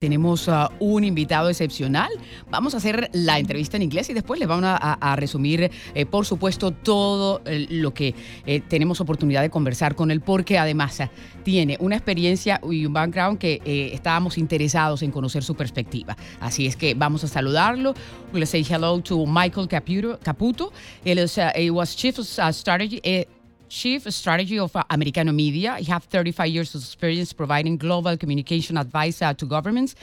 Tenemos uh, un invitado excepcional. Vamos a hacer la entrevista en inglés y después les vamos a, resumir, eh, por supuesto, todo eh, lo que eh, tenemos oportunidad de conversar con él, porque además tiene una experiencia y un background que estábamos interesados en conocer su perspectiva. Así es que vamos a saludarlo. We'll say hello to Michael Caputo. Él es, was Chief uh, Strategy. Chief Strategy of uh, Americano Media. He has 35 years of experience providing global communication advice uh, to governments,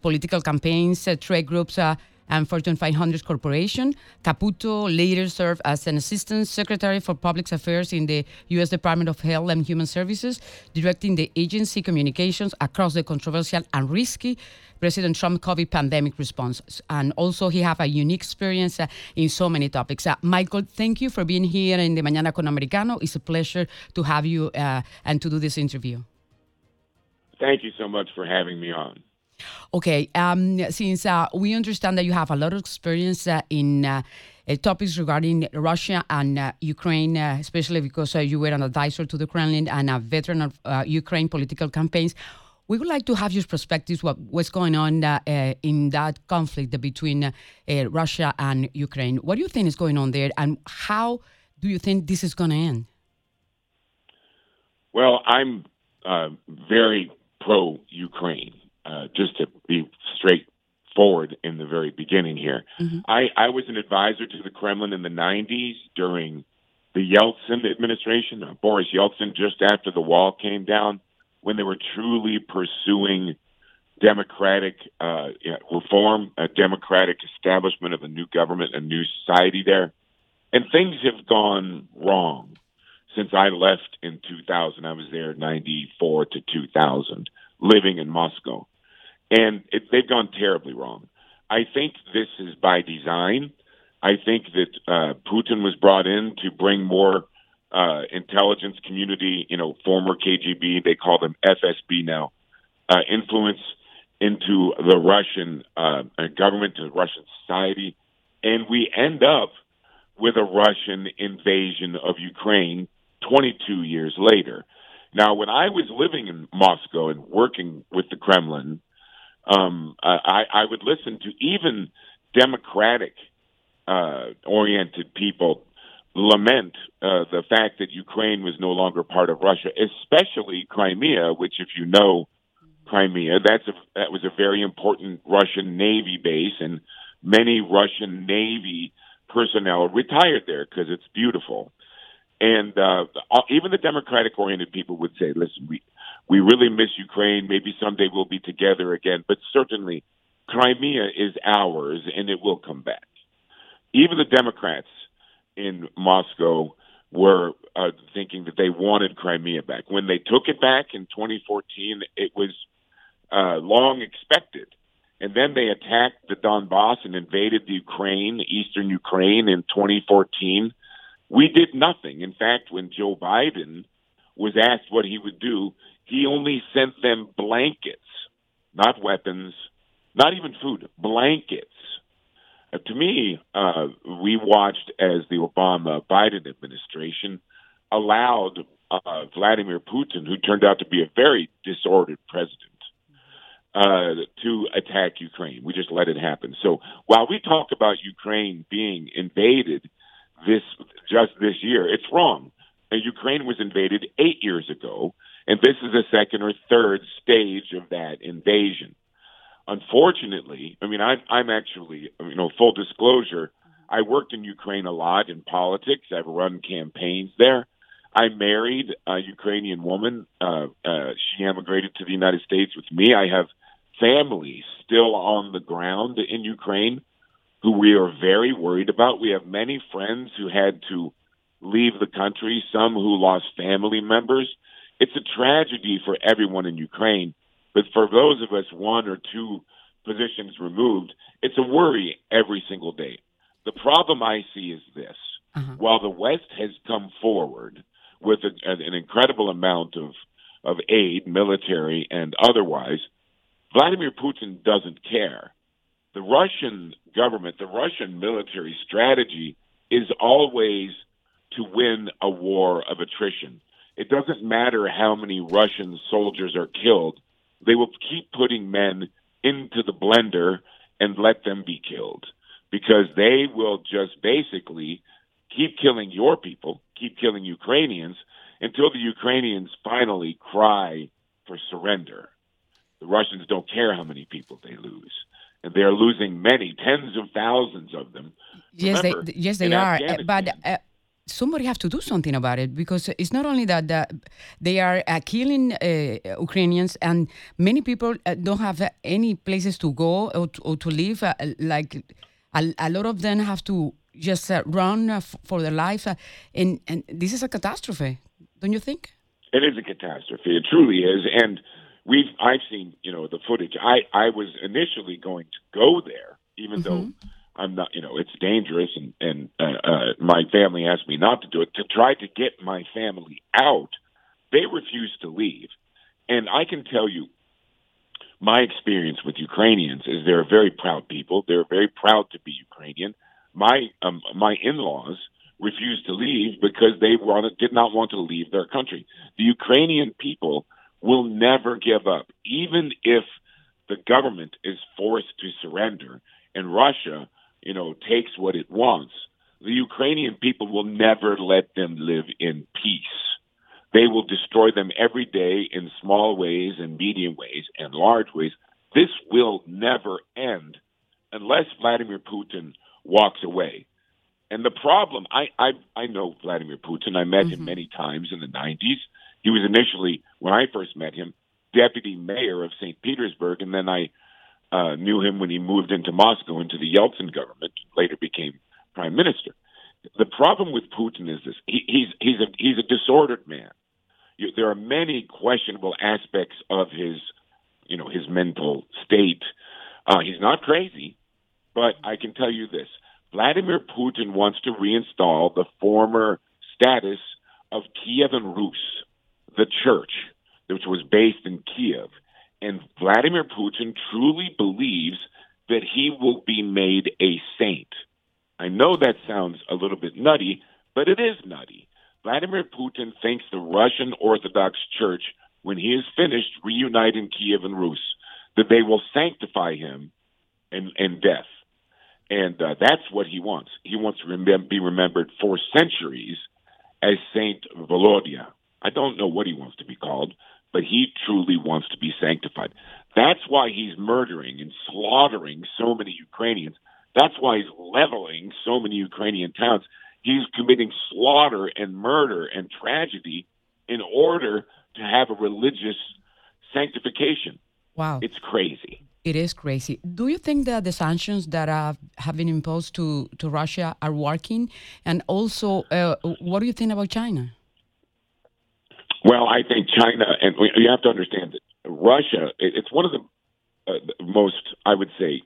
political campaigns, uh, trade groups, and Fortune 500 Corporation. Caputo later served as an Assistant Secretary for Public Affairs in the U.S. Department of Health and Human Services, directing the agency communications across the controversial and risky President Trump COVID pandemic response. And also he have a unique experience uh, in so many topics. Uh, Michael, thank you for being here in the Mañana con Americano. It's a pleasure to have you uh, and to do this interview. Thank you so much for having me on. Okay, um, since uh, we understand that you have a lot of experience uh, in uh, uh topics regarding Russia and uh, Ukraine, uh, especially because you were an advisor to the Kremlin and a veteran of Ukraine political campaigns, we would like to have your perspectives what what's going on in that conflict between Russia and Ukraine. What do you think is going on there, and how do you think this is going to end? Well, I'm very pro Ukraine. Uh, just to be straightforward in the very beginning here, mm-hmm. I, I was an advisor to the Kremlin in the '90s during the Yeltsin administration. Boris Yeltsin, just after the wall came down when they were truly pursuing democratic uh, reform, a democratic establishment of a new government, a new society there. And things have gone wrong since I left in 2000. I was there 94 to 2000, living in Moscow. And it, they've gone terribly wrong. I think this is by design. I think that uh, Putin was brought in to bring more uh, intelligence community, you know, former KGB, they call them FSB now, uh, influence into the Russian uh, government, to Russian society, and we end up with a Russian invasion of Ukraine 22 years later. Now, when I was living in Moscow and working with the Kremlin, um, I, I would listen to even democratic uh, oriented people lament uh, the fact that Ukraine was no longer part of Russia, especially Crimea, which, if you know Crimea, that's a, that was a very important Russian Navy base, and many Russian Navy personnel retired there because it's beautiful. And uh, even the democratic-oriented people would say, "Listen, we we really miss Ukraine. Maybe someday we'll be together again, but certainly." Crimea is ours and it will come back. Even the Democrats in Moscow were uh, thinking that they wanted Crimea back. When they took it back in 2014, it was uh, long expected. And then they attacked the Donbass and invaded the Ukraine, eastern Ukraine in 2014. We did nothing. In fact, when Joe Biden was asked what he would do, he only sent them blankets, not weapons, not even food, blankets uh, to me, uh, we watched as the Obama Biden administration allowed uh, Vladimir Putin, who turned out to be a very disordered president, uh, to attack Ukraine. We just let it happen. So while we talk about Ukraine being invaded this just this year, it's wrong. And Ukraine was invaded eight years ago, and this is the second or third stage of that invasion unfortunately, I mean, I'm, I'm actually, you know, full disclosure, I worked in Ukraine a lot in politics. I've run campaigns there. I married a Ukrainian woman. Uh, uh, she emigrated to the United States with me. I have family still on the ground in Ukraine who we are very worried about. We have many friends who had to leave the country, some who lost family members. It's a tragedy for everyone in Ukraine. But for those of us one or two positions removed, it's a worry every single day. The problem I see is this. Uh-huh. While the West has come forward with a, an incredible amount of of aid, military and otherwise. Vladimir Putin doesn't care. The Russian government, the Russian military strategy is always to win a war of attrition. It doesn't matter how many Russian soldiers are killed. They will keep putting men into the blender and let them be killed because they will just basically keep killing your people, keep killing Ukrainians until the Ukrainians finally cry for surrender. The Russians don't care how many people they lose. And they're losing many, tens of thousands of them. Yes, Remember, they, yes, they are. Uh, but uh, somebody have to do something about it because it's not only that uh, they are uh, killing uh, Ukrainians and many people uh, don't have any places to go or to, or to live. Uh, like a, a, lot of them have to just uh, run for their life, and and this is a catastrophe, don't you think? It is a catastrophe. It truly is, and we've I've seen you know the footage. I I was initially going to go there, even mm-hmm. though I'm not, you know, it's dangerous, and and uh, uh, my family asked me not to do it. To try to get my family out, they refused to leave, and I can tell you, my experience with Ukrainians is they're very proud people. They're very proud to be Ukrainian. My um, my in-laws refused to leave because they wanted did not want to leave their country. The Ukrainian people will never give up, even if the government is forced to surrender and Russia you know, takes what it wants, the Ukrainian people will never let them live in peace. They will destroy them every day in small ways and medium ways and large ways. This will never end unless Vladimir Putin walks away. And the problem, I I, I know Vladimir Putin. I met mm-hmm. him many times in the 90s. He was initially, when I first met him, deputy mayor of St. Petersburg, and then I uh, knew him when he moved into Moscow into the Yeltsin government, later became prime minister. The problem with Putin is this: he, he's he's a he's a disordered man. You, there are many questionable aspects of his, you know, his mental state. Uh, he's not crazy, but I can tell you this: Vladimir Putin wants to reinstall the former status of Kievan Rus, the church, which was based in Kiev and Vladimir Putin truly believes that he will be made a saint. I know that sounds a little bit nutty, but it is nutty. Vladimir Putin thinks the Russian Orthodox Church, when he is finished reuniting Kiev and Rus, that they will sanctify him in, in death. And uh, that's what he wants. He wants to remem- be remembered for centuries as Saint Volodya. I don't know what he wants to be called, but he truly wants to be sanctified. That's why he's murdering and slaughtering so many Ukrainians. That's why he's leveling so many Ukrainian towns. He's committing slaughter and murder and tragedy in order to have a religious sanctification. Wow. It's crazy. It is crazy. Do you think that the sanctions that have, have been imposed to, to Russia are working? And also, uh, what do you think about China? Well, I think China, and you have to understand that Russia, it's one of the uh, most, I would say,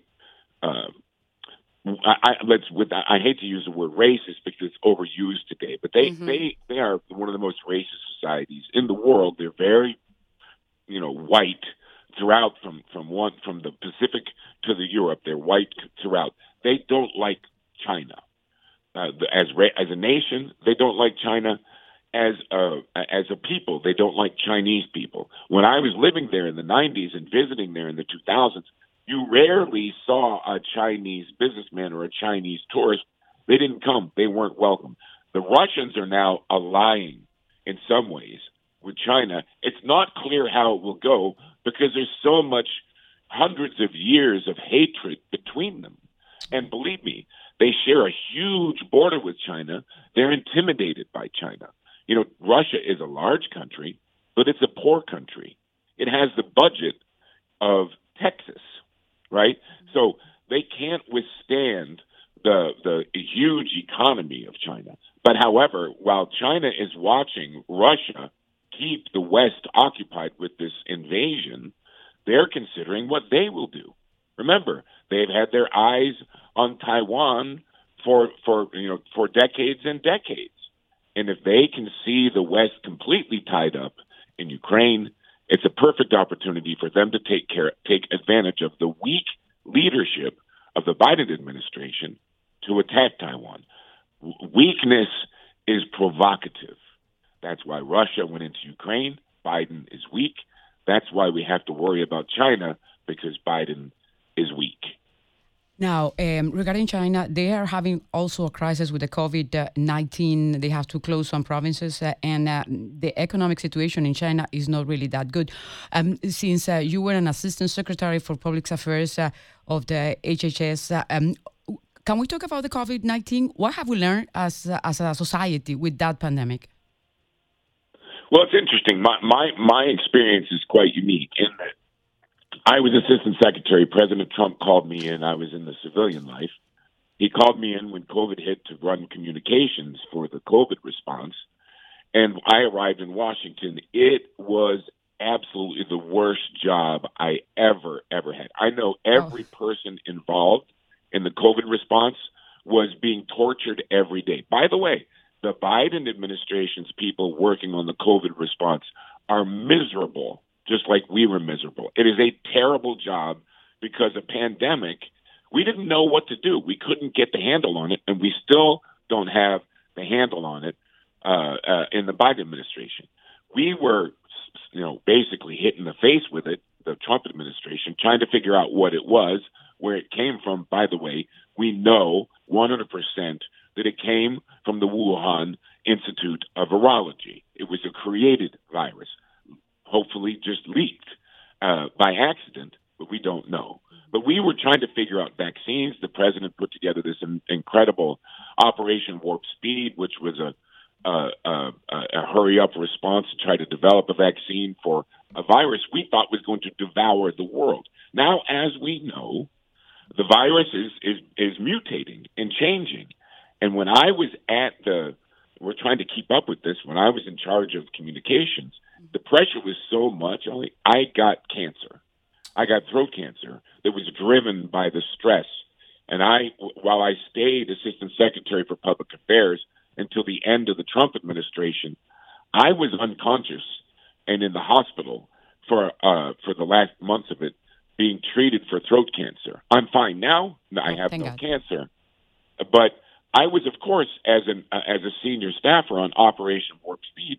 uh, I, I, let's with I hate to use the word racist because it's overused today, but they mm-hmm. they they are one of the most racist societies in the world. They're very, you know, white throughout from from one from the Pacific to the Europe. They're white throughout. They don't like China uh, as as a nation. They don't like China as a as a people. They don't like Chinese people. When I was living there in the 90s and visiting there in the 2000s, you rarely saw a Chinese businessman or a Chinese tourist. They didn't come. They weren't welcome. The Russians are now allying in some ways with China. It's not clear how it will go because there's so much hundreds of years of hatred between them. And believe me, they share a huge border with China. They're intimidated by China. You know, Russia is a large country, but it's a poor country. It has the budget of Texas, right? So they can't withstand the the huge economy of China. But however, while China is watching Russia keep the West occupied with this invasion, they're considering what they will do. Remember, they've had their eyes on Taiwan for for you know for decades and decades And if they can see the West completely tied up in Ukraine, it's a perfect opportunity for them to take care, take advantage of the weak leadership of the Biden administration to attack Taiwan. Weakness is provocative. That's why Russia went into Ukraine. Biden is weak. That's why we have to worry about China because Biden is weak. Now, um, regarding China, they are having also a crisis with the COVID 19. They have to close some provinces, uh, and uh, the economic situation in China is not really that good. Um, since uh, you were an assistant secretary for public affairs uh, of the HHS, uh, um, can we talk about the COVID 19? What have we learned as, as a society with that pandemic? Well, it's interesting. My, my, my experience is quite unique in that I was assistant secretary. President Trump called me in. I was in the civilian life. He called me in when COVID hit to run communications for the COVID response. And I arrived in Washington. It was absolutely the worst job I ever, ever had. I know every oh. person involved in the COVID response was being tortured every day. By the way, the Biden administration's people working on the COVID response are miserable just like we were miserable. It is a terrible job because a pandemic, we didn't know what to do. We couldn't get the handle on it, and we still don't have the handle on it uh, uh, in the Biden administration. We were, you know, basically hit in the face with it, the Trump administration, trying to figure out what it was, where it came from. By the way, we know 100% that it came from the Wuhan Institute of Virology. It was a created virus hopefully just leaked uh, by accident, but we don't know. But we were trying to figure out vaccines. The president put together this incredible Operation Warp Speed, which was a a, a, a hurry up response to try to develop a vaccine for a virus we thought was going to devour the world. Now, as we know, the virus is, is, is mutating and changing. And when I was at the, we're trying to keep up with this, when I was in charge of communications, the pressure was so much. Only I got cancer. I got throat cancer that was driven by the stress. And I, while I stayed assistant secretary for public affairs until the end of the Trump administration, I was unconscious and in the hospital for uh, for the last months of it, being treated for throat cancer. I'm fine now. I have no God. cancer, but I was, of course, as an uh, as a senior staffer on Operation Warp Speed.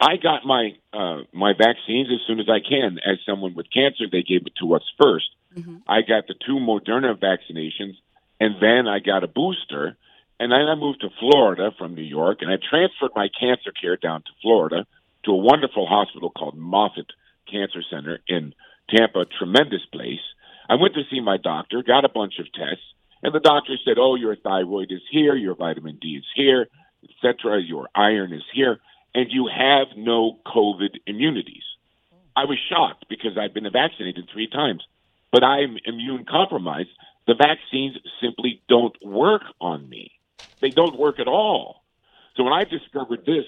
I got my uh, my vaccines as soon as I can. As someone with cancer, they gave it to us 1st mm-hmm. I got the two Moderna vaccinations, and then I got a booster. And then I moved to Florida from New York, and I transferred my cancer care down to Florida to a wonderful hospital called Moffitt Cancer Center in Tampa. Tremendous place. I went to see my doctor, got a bunch of tests, and the doctor said, "Oh, your thyroid is here, your vitamin D is here, etc. Your iron is here." And you have no COVID immunities. I was shocked because I've been vaccinated three times, but I'm immune compromised. The vaccines simply don't work on me. They don't work at all. So when I discovered this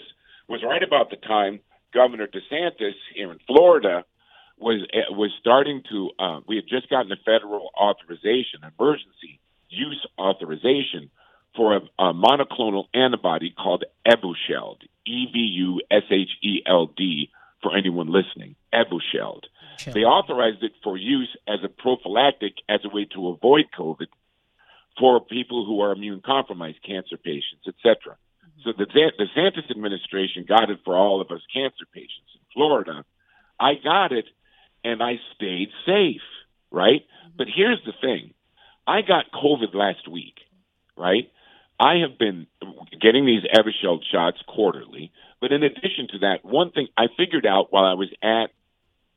was right about the time Governor DeSantis here in Florida was was starting to. Uh, we had just gotten a federal authorization, emergency use authorization for a, a monoclonal antibody called Evusheld, E V U S H E L D, for anyone listening. Evusheld. Sure. They authorized it for use as a prophylactic, as a way to avoid COVID for people who are immune compromised, cancer patients, etc. So the DeSantis administration got it for all of us cancer patients in Florida. I got it, and I stayed safe, right? Mm-hmm. But here's the thing: I got COVID last week, right? I have been getting these Evusheld shots quarterly, but in addition to that, one thing I figured out while I was at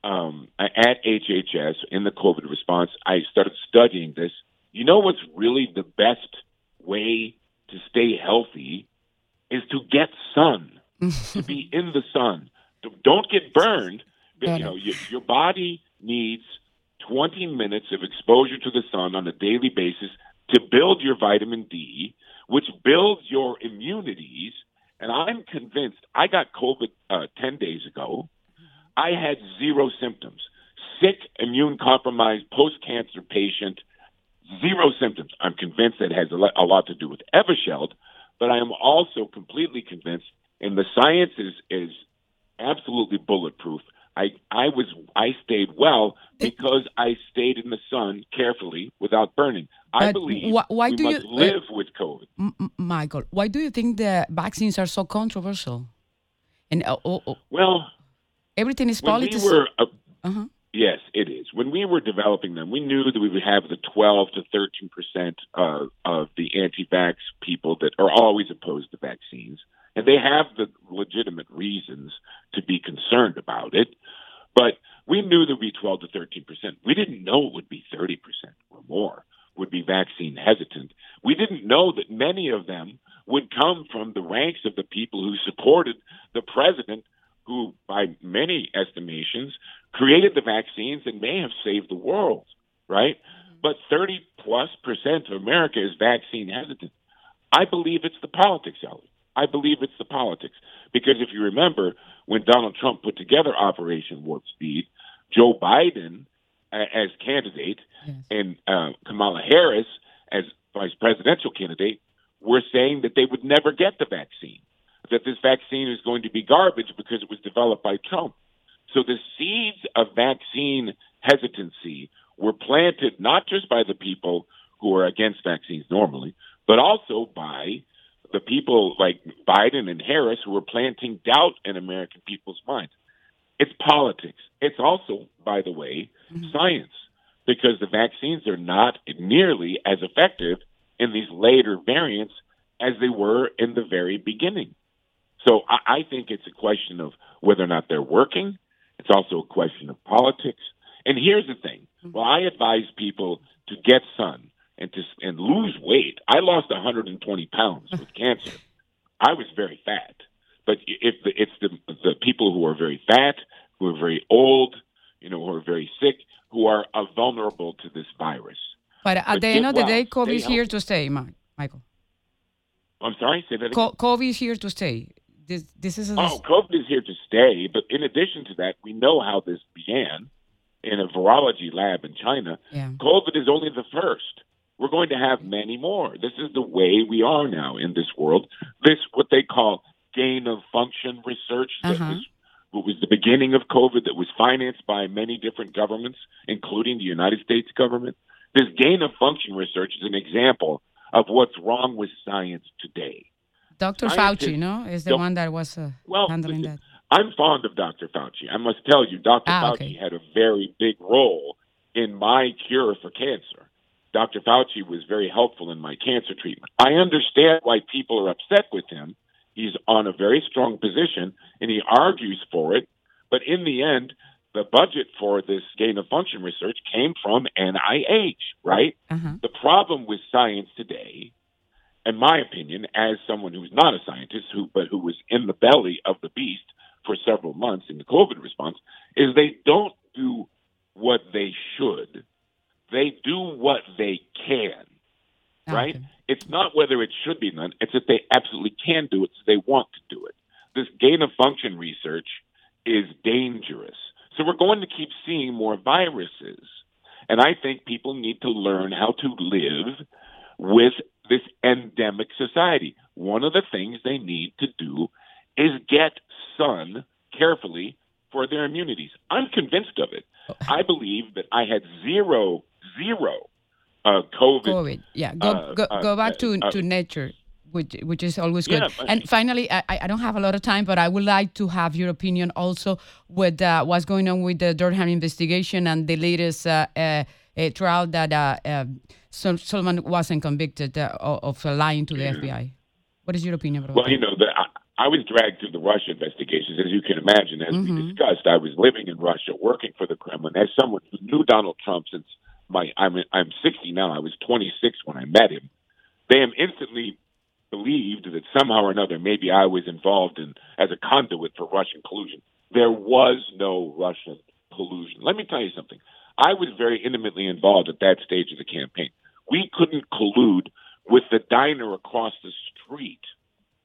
um, at HHS in the COVID response, I started studying this. You know what's really the best way to stay healthy is to get sun, to be in the sun. Don't get burned. But, you know, your, your body needs 20 minutes of exposure to the sun on a daily basis to build your vitamin D which builds your immunities. And I'm convinced I got COVID uh, 10 days ago. I had zero symptoms. Sick, immune compromised, post cancer patient, zero symptoms. I'm convinced that has a lot, to do with Evusheld, but I am also completely convinced and the science is is absolutely bulletproof. I I was I stayed well because I stayed in the sun carefully without burning. I believe wh- why we do must you- uh, live with COVID. M- Michael, why do you think the vaccines are so controversial? And uh, oh, oh, Well, everything is politics. we were uh, uh-huh. Yes, it is. When we were developing them, we knew that we would have the 12 to 13 percent uh, of the anti-vax people that are always opposed to vaccines, and they have the legitimate reasons to be concerned about it. But we knew there would be 12 to 13 percent. We didn't know it would be 30 percent or more would be vaccine hesitant. We didn't know that many of them would come from the ranks of the people who supported the president who, by many estimations, created the vaccines and may have saved the world, right? Mm-hmm. But 30 plus percent of America is vaccine hesitant. I believe it's the politics, Ellie. I believe it's the politics. Because if you remember, when Donald Trump put together Operation Warp Speed, Joe Biden uh, as candidate Yes. and uh, Kamala Harris as vice presidential candidate were saying that they would never get the vaccine, that this vaccine is going to be garbage because it was developed by Trump. So the seeds of vaccine hesitancy were planted not just by the people who are against vaccines normally, but also by the people like Biden and Harris who are planting doubt in American people's minds. It's politics. It's also, by the way, mm-hmm. science, because the vaccines are not nearly as effective in these later variants as they were in the very beginning. So I, I think it's a question of whether or not they're working. It's also a question of politics. And here's the thing: mm-hmm. well, I advise people to get sun and to and lose weight. I lost 120 pounds with cancer. I was very fat, but if the, it's the the people who are very fat, who are very old, you know, who are very sick, who are uh, vulnerable to this virus. But at But the end of the well, day, COVID is here to stay, Michael. I'm sorry, say that. Co- COVID is here to stay. This, this is a, Oh, COVID is here to stay. But in addition to that, we know how this began in a virology lab in China. yeah. COVID is only the first. We're going to have many more. This is the way we are now in this world. This, what they call gain of function research, that Uh-huh. was, what was the beginning of COVID, that was financed by many different governments, including the United States government. This gain of function research is an example of what's wrong with science today. Dr. Scientists Fauci, no, is the one that was uh, Well, handling listen, that. I'm fond of Dr. Fauci. I must tell you, Dr. Ah, Fauci okay. had a very big role in my cure for cancer. Dr. Fauci was very helpful in my cancer treatment. I understand why people are upset with him. He's on a very strong position and he argues for it. But in the end, the budget for this gain of function research came from NIH, right? Uh-huh. The problem with science today, in my opinion, as someone who's not a scientist, who but who was in the belly of the beast for several months in the COVID response, is they don't do what they should. They do what they can. Ah, right? Okay. It's not whether it should be done, it's that they absolutely can do it, so they want to do it. This gain of function research is dangerous. So we're going to keep seeing more viruses. And I think people need to learn how to live with this endemic society. One of the things they need to do is get sun carefully for their immunities. I'm convinced of it. Oh. I believe that I had zero, zero uh, COVID. COVID. Yeah. Go uh, go, uh, go back to uh, to nature, which which is always good. Yeah, and finally, I, I don't have a lot of time, but I would like to have your opinion also with uh, what's going on with the Durham investigation and the latest uh, uh, uh, trial that uh, uh, Sol- Solomon wasn't convicted uh, of lying to the FBI. What is your opinion about Well, that? you know, the, I, I was dragged through the Russia investigations, as you can imagine. As Mhm. we discussed, I was living in Russia, working for the Kremlin. As someone who knew Donald Trump since my, I'm I'm 60 now. I was 26 when I met him. They have instantly believed that somehow or another, maybe I was involved in as a conduit for Russian collusion. There was no Russian collusion. Let me tell you something. I was very intimately involved at that stage of the campaign. We couldn't collude with the diner across the street.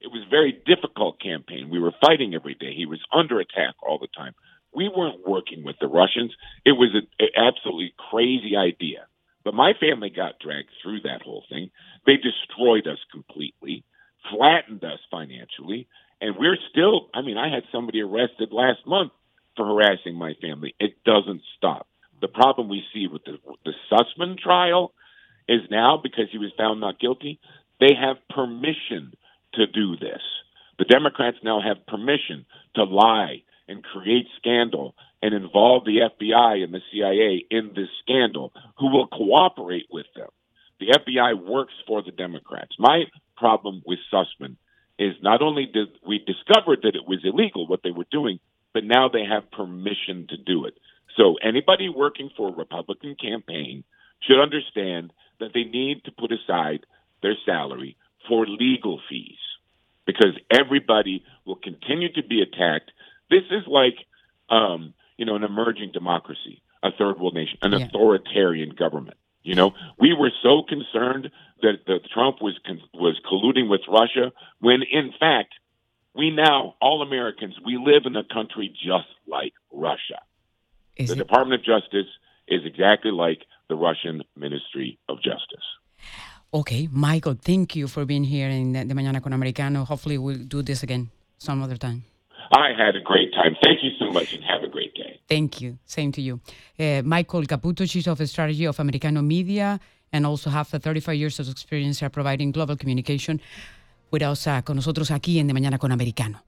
It was a very difficult campaign. We were fighting every day. He was under attack all the time. We weren't working with the Russians. It was an absolutely crazy idea. But my family got dragged through that whole thing. They destroyed us completely, flattened us financially, And we're still, I mean, I had somebody arrested last month for harassing my family. It doesn't stop. The problem we see with the, the Sussmann trial is now because he was found not guilty, they have permission to do this. The Democrats now have permission to lie and create scandal and involve the FBI and the CIA in this scandal, who will cooperate with them. The FBI works for the Democrats. My problem with Sussmann is not only did we discovered that it was illegal what they were doing, but now they have permission to do it. So anybody working for a Republican campaign should understand that they need to put aside their salary for legal fees because everybody will continue to be attacked. This is like, um, you know, an emerging democracy, a third world nation, an yeah. authoritarian government. You know, we were so concerned that, that Trump was was colluding with Russia when, in fact, we now all Americans we live in a country just like Russia. Is the it? Department of Justice is exactly like the Russian Ministry of Justice. Okay, Michael, thank you for being here in the Mañana con Americano. Hopefully, we'll do this again some other time. I had a great time. Thank you so much and have a great day. Thank you. Same to you. Uh, Michael Caputo, Chief of Strategy of Americano Media, and also have 35 years of experience providing global communication with us, uh, con nosotros aquí en De Mañana con Americano.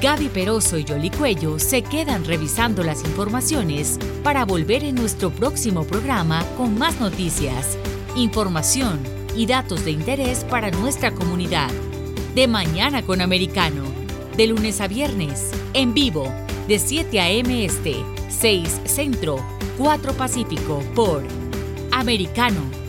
Gaby Peroso y Yoli Cuello se quedan revisando las informaciones para volver en nuestro próximo programa con más noticias información y datos de interés para nuestra comunidad. De Mañana con Americano, de lunes a viernes, en vivo, de 7 a.m. Este, 6 Centro, 4 Pacífico, por Americano